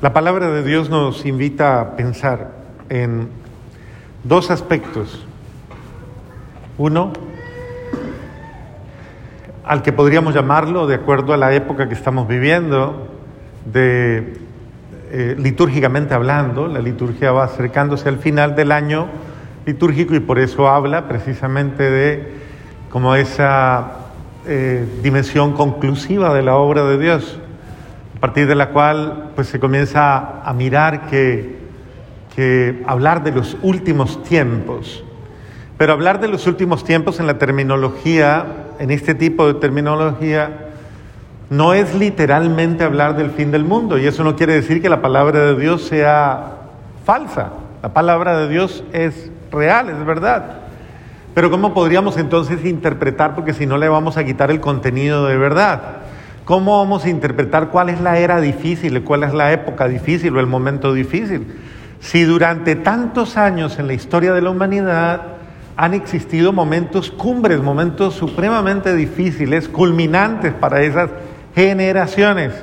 La palabra de Dios nos invita a pensar en dos aspectos. Uno, al que podríamos llamarlo, de acuerdo a la época que estamos viviendo, de eh, litúrgicamente hablando, la liturgia va acercándose al final del año litúrgico y por eso habla precisamente de como esa eh, dimensión conclusiva de la obra de Dios a partir de la cual pues se comienza a mirar que, que hablar de los últimos tiempos, pero hablar de los últimos tiempos en la terminología, en este tipo de terminología, no es literalmente hablar del fin del mundo, y eso no quiere decir que la palabra de Dios sea falsa. La palabra de Dios es real, es verdad. Pero ¿cómo podríamos entonces interpretar? Porque si no le vamos a quitar el contenido de verdad. ¿Cómo vamos a interpretar cuál es la era difícil, cuál es la época difícil o el momento difícil? Si durante tantos años en la historia de la humanidad han existido momentos cumbres, momentos supremamente difíciles, culminantes para esas generaciones.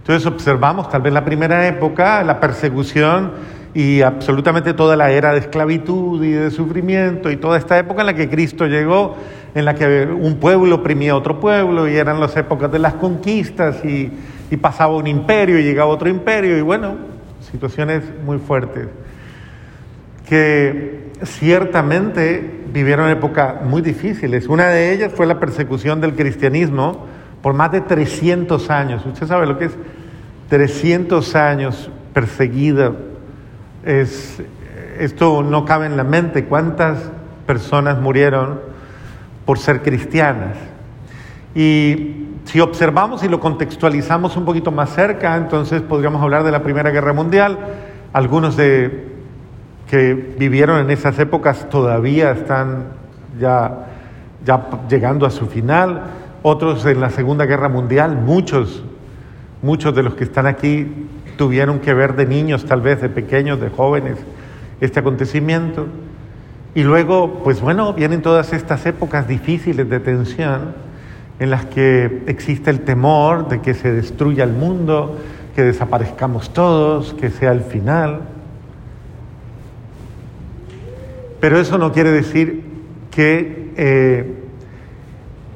Entonces observamos tal vez la primera época, la persecución y absolutamente toda la era de esclavitud y de sufrimiento y toda esta época en la que Cristo llegó en la que un pueblo oprimía a otro pueblo y eran las épocas de las conquistas y, pasaba un imperio y llegaba otro imperio y bueno, situaciones muy fuertes que ciertamente vivieron épocas muy difíciles. Una de ellas fue la persecución del cristianismo por más de 300 años. Usted sabe lo que es 300 años perseguida. Es, esto no cabe en la mente. ¿Cuántas personas murieron? por ser cristianas. Y si observamos y lo contextualizamos un poquito más cerca, entonces podríamos hablar de la Primera Guerra Mundial. Algunos de que vivieron en esas épocas todavía están ya, ya llegando a su final. Otros en la Segunda Guerra Mundial, muchos, muchos de los que están aquí tuvieron que ver de niños, tal vez de pequeños, de jóvenes, este acontecimiento. Y luego, pues bueno, vienen todas estas épocas difíciles de tensión en las que existe el temor de que se destruya el mundo, que desaparezcamos todos, que sea el final. Pero eso no quiere decir que, eh,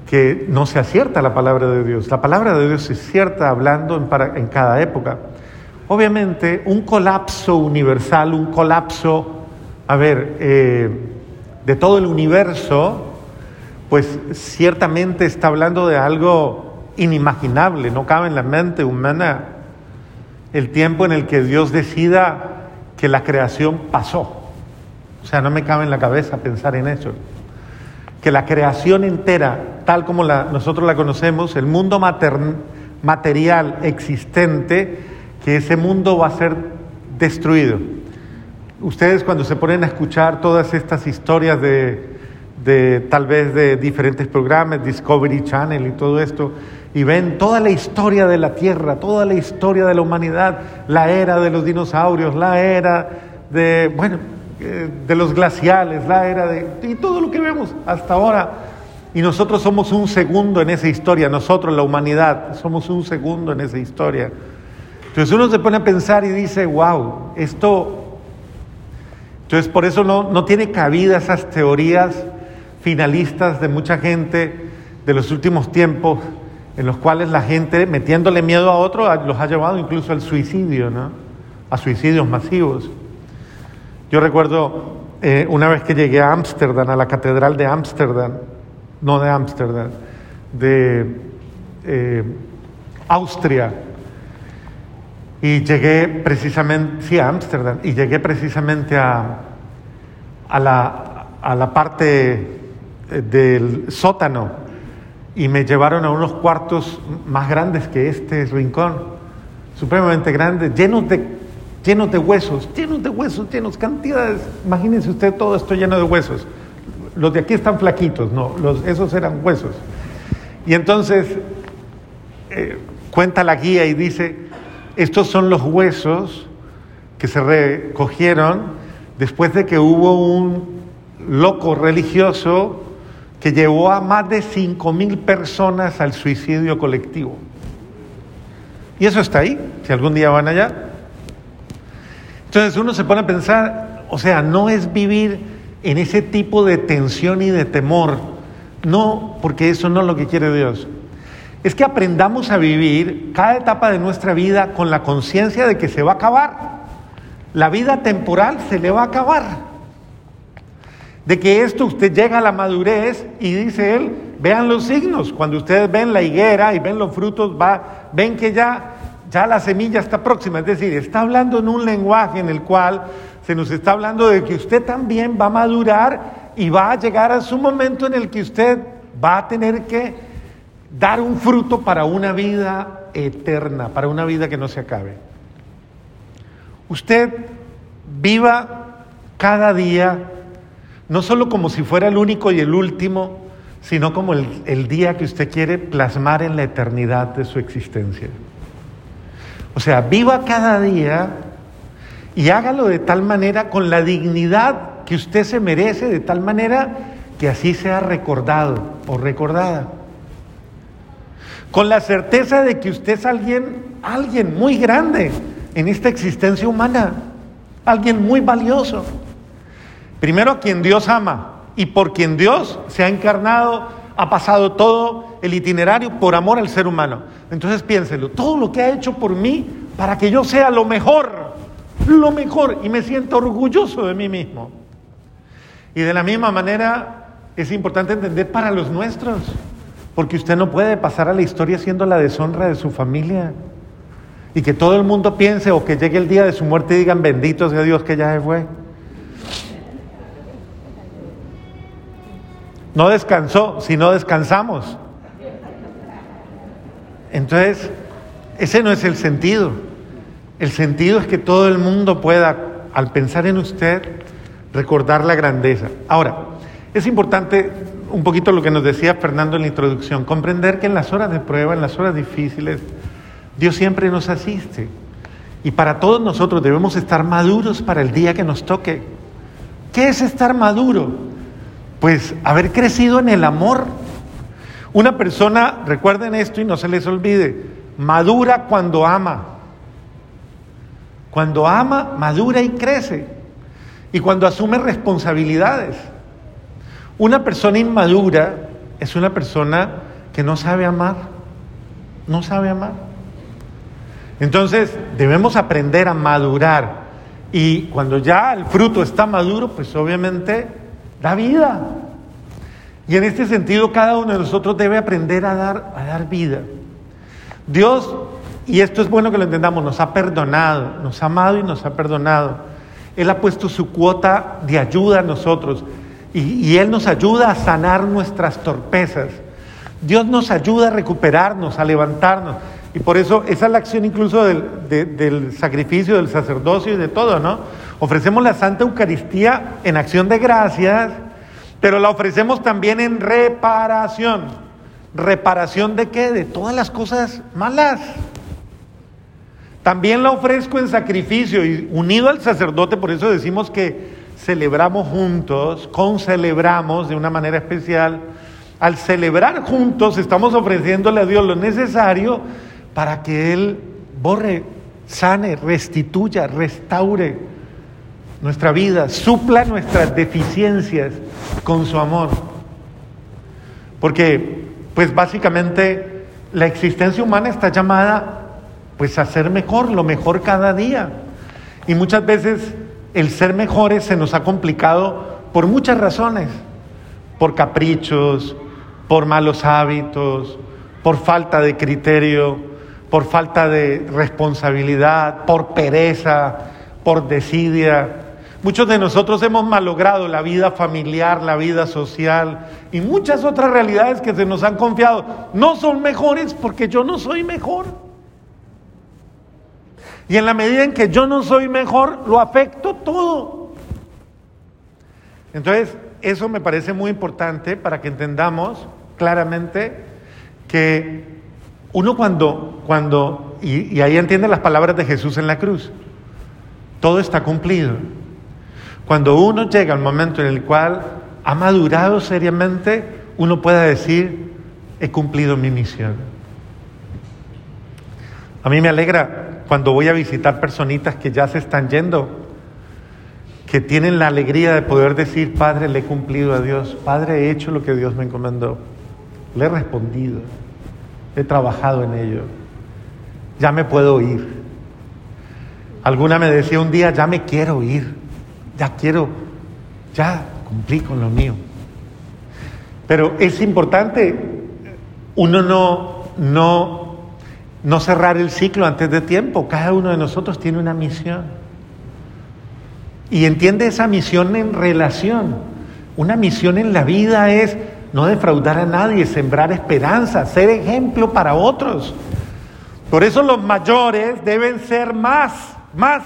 que no sea cierta la palabra de Dios. La palabra de Dios es cierta hablando en, en cada época. Obviamente, un colapso universal, un colapso a ver, eh, de todo el universo, pues ciertamente está hablando de algo inimaginable, no cabe en la mente humana el tiempo en el que Dios decida que la creación pasó. O sea, no me cabe en la cabeza pensar en eso. Que la creación entera, tal como nosotros la conocemos, el mundo material existente, que ese mundo va a ser destruido. Ustedes cuando se ponen a escuchar todas estas historias de, tal vez de diferentes programas, Discovery Channel y todo esto, y ven toda la historia de la Tierra, toda la historia de la humanidad, la era de los dinosaurios, la era de, bueno, eh, de los glaciales, la era de, y todo lo que vemos hasta ahora. Y nosotros somos un segundo en esa historia, nosotros, la humanidad, somos un segundo en esa historia. Entonces uno se pone a pensar y dice, wow, esto entonces, por eso no, tiene cabida esas teorías finalistas de mucha gente de los últimos tiempos, en los cuales la gente, metiéndole miedo a otro, los ha llevado incluso al suicidio, ¿no? a suicidios masivos. Yo recuerdo eh, una vez que llegué a Ámsterdam, a la catedral de Ámsterdam, no de Ámsterdam, de eh, Austria, y llegué precisamente, sí, a Ámsterdam, y llegué precisamente a, a, la, a la parte eh, del sótano y me llevaron a unos cuartos más grandes que este rincón, supremamente grandes, llenos de, llenos de huesos, llenos de huesos, llenos, cantidades. Imagínense usted todo esto lleno de huesos. Los de aquí están flaquitos, no, los, esos eran huesos. Y entonces eh, cuenta la guía y dice, estos son los huesos que se recogieron después de que hubo un loco religioso que llevó a más de cinco mil personas al suicidio colectivo. Y eso está ahí, si algún día van allá, Entonces uno se pone a pensar, o sea, no es vivir en ese tipo de tensión y de temor, no, porque eso no es lo que quiere Dios. Es que aprendamos a vivir cada etapa de nuestra vida con la conciencia de que se va a acabar. La vida temporal se le va a acabar. De que esto usted llega a la madurez y dice él, vean los signos, cuando ustedes ven la higuera y ven los frutos, va, ven que ya, ya la semilla está próxima, es decir, está hablando en un lenguaje en el cual se nos está hablando de que usted también va a madurar y va a llegar a su momento en el que usted va a tener que dar un fruto para una vida eterna, para una vida que no se acabe. Usted viva cada día no solo como si fuera el único y el último, sino como el, día que usted quiere plasmar en la eternidad de su existencia. O sea, viva cada día y hágalo de tal manera con la dignidad que usted se merece, de tal manera que así sea recordado o recordada. Con la certeza de que usted es alguien, alguien muy grande en esta existencia humana, alguien muy valioso. Primero a quien Dios ama y por quien Dios se ha encarnado, ha pasado todo el itinerario por amor al ser humano. Entonces piénselo, todo lo que ha hecho por mí para que yo sea lo mejor, lo mejor, y me siento orgulloso de mí mismo. Y de la misma manera es importante entender para los nuestros, porque usted no puede pasar a la historia siendo la deshonra de su familia. Y que todo el mundo piense o que llegue el día de su muerte y digan, bendito sea Dios que ya se fue. No descansó, sino descansamos. Entonces, ese no es el sentido. El sentido es que todo el mundo pueda, al pensar en usted, recordar la grandeza. Ahora, es importante un poquito lo que nos decía Fernando en la introducción, comprender que en las horas de prueba, en las horas difíciles, Dios siempre nos asiste. Y para todos nosotros debemos estar maduros para el día que nos toque. ¿Qué es estar maduro? pues haber crecido en el amor. Una persona, recuerden esto y no se les olvide, madura cuando ama. Cuando ama, madura y crece. Y cuando asume responsabilidades. Una persona inmadura es una persona que no sabe amar. No sabe amar. Entonces debemos aprender a madurar. Y cuando ya el fruto está maduro, pues obviamente da vida. Y en este sentido cada uno de nosotros debe aprender a dar, a dar vida. Dios, y esto es bueno que lo entendamos, nos ha perdonado, nos ha amado y nos ha perdonado. Él ha puesto su cuota de ayuda a nosotros y, Él nos ayuda a sanar nuestras torpezas. Dios nos ayuda a recuperarnos, a levantarnos. Y por eso esa es la acción incluso del, del sacrificio, del sacerdocio y de todo, ¿no? Ofrecemos la Santa Eucaristía en acción de gracias, pero la ofrecemos también en reparación. ¿Reparación de qué? De todas las cosas malas. También la ofrezco en sacrificio y unido al sacerdote, por eso decimos que celebramos juntos, concelebramos de una manera especial. Al celebrar juntos estamos ofreciéndole a Dios lo necesario para que Él borre, sane, restituya, restaure nuestra vida, supla nuestras deficiencias con su amor. Porque, pues básicamente, la existencia humana está llamada pues a ser mejor, lo mejor cada día. Y muchas veces el ser mejores se nos ha complicado por muchas razones, por caprichos, por malos hábitos, por falta de criterio, por falta de responsabilidad, por pereza, por desidia. Muchos de nosotros hemos malogrado la vida familiar, la vida social y muchas otras realidades que se nos han confiado. No son mejores porque yo no soy mejor. Y en la medida en que yo no soy mejor, lo afecto todo. Entonces, eso me parece muy importante para que entendamos claramente que uno cuando, cuando y, y ahí entiende las palabras de Jesús en la cruz, todo está cumplido. Cuando uno llega al momento en el cual ha madurado seriamente, uno pueda decir, he cumplido mi misión. A mí me alegra cuando voy a visitar personitas que ya se están yendo que tienen la alegría de poder decir, Padre, le he cumplido a Dios, Padre, he hecho lo que Dios me encomendó, le he respondido, he trabajado en ello, ya me puedo ir. Alguna me decía un día, ya me quiero ir, ya quiero, ya cumplí con lo mío. Pero es importante uno no, no, no cerrar el ciclo antes de tiempo. Cada uno de nosotros tiene una misión. Y entiende esa misión en relación. Una misión en la vida es no defraudar a nadie, sembrar esperanza, ser ejemplo para otros. Por eso los mayores deben ser más más,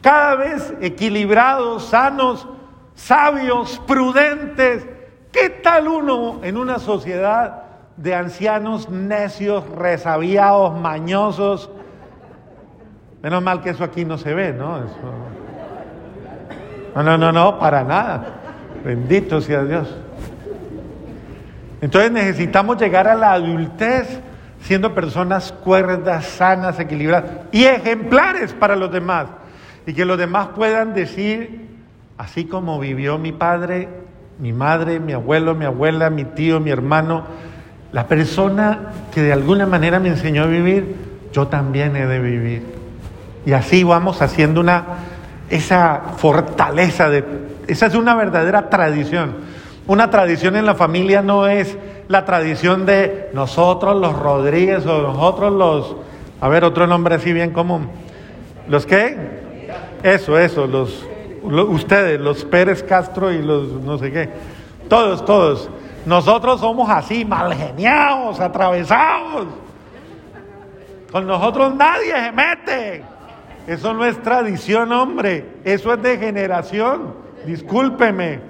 cada vez equilibrados, sanos, sabios, prudentes. ¿Qué tal uno en una sociedad de ancianos necios, resabiados, mañosos? Menos mal que eso aquí no se ve, ¿no? No, no, no, no, para nada. Bendito sea Dios. Entonces necesitamos llegar a la adultez siendo personas cuerdas, sanas, equilibradas y ejemplares para los demás. Y que los demás puedan decir, así como vivió mi padre, mi madre, mi abuelo, mi abuela, mi tío, mi hermano, la persona que de alguna manera me enseñó a vivir, yo también he de vivir. Y así vamos haciendo una, esa fortaleza de, esa es una verdadera tradición. Una tradición en la familia no es la tradición de nosotros los Rodríguez o nosotros los, a ver, otro nombre así bien común. ¿Los qué? Eso, eso, los, ustedes, los Pérez Castro y los no sé qué. Todos, todos. Nosotros somos así, malgeniados, atravesados. Con nosotros nadie se mete. Eso no es tradición, hombre. Eso es de generación. Discúlpeme.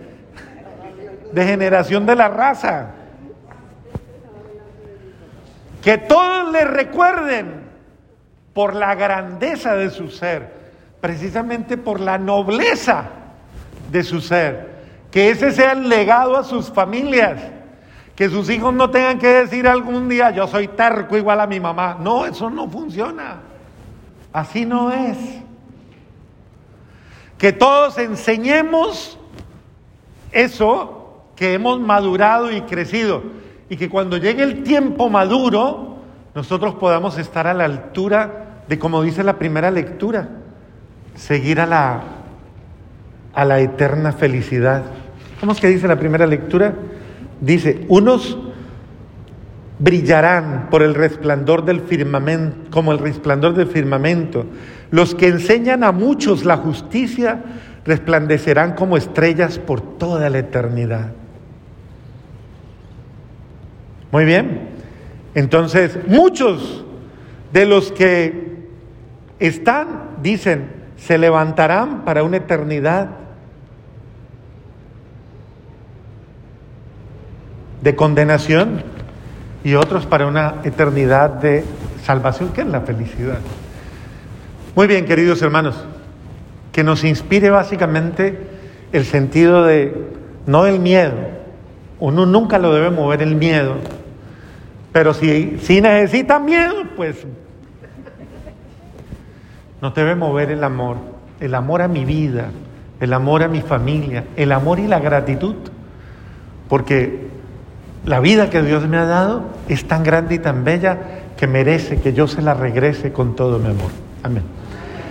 De generación de la raza. Que todos le recuerden por la grandeza de su ser, precisamente por la nobleza de su ser. Que ese sea el legado a sus familias. Que sus hijos no tengan que decir algún día, yo soy terco igual a mi mamá. No, eso no funciona. Así no es. Que todos enseñemos eso que hemos madurado y crecido y que cuando llegue el tiempo maduro, nosotros podamos estar a la altura de, como dice la primera lectura, seguir a la, a la eterna felicidad. ¿Cómo es que dice la primera lectura? Dice, unos brillarán por el resplandor del firmamento, como el resplandor del firmamento. Los que enseñan a muchos la justicia resplandecerán como estrellas por toda la eternidad. Muy bien. Entonces, muchos de los que están, dicen, se levantarán para una eternidad de condenación y otros para una eternidad de salvación, que es la felicidad. Muy bien, queridos hermanos, que nos inspire básicamente el sentido de, no el miedo, uno nunca lo debe mover el miedo, pero si, si necesita miedo, pues no debe mover el amor, el amor a mi vida, el amor a mi familia, el amor y la gratitud, porque la vida que Dios me ha dado es tan grande y tan bella que merece que yo se la regrese con todo mi amor. Amén.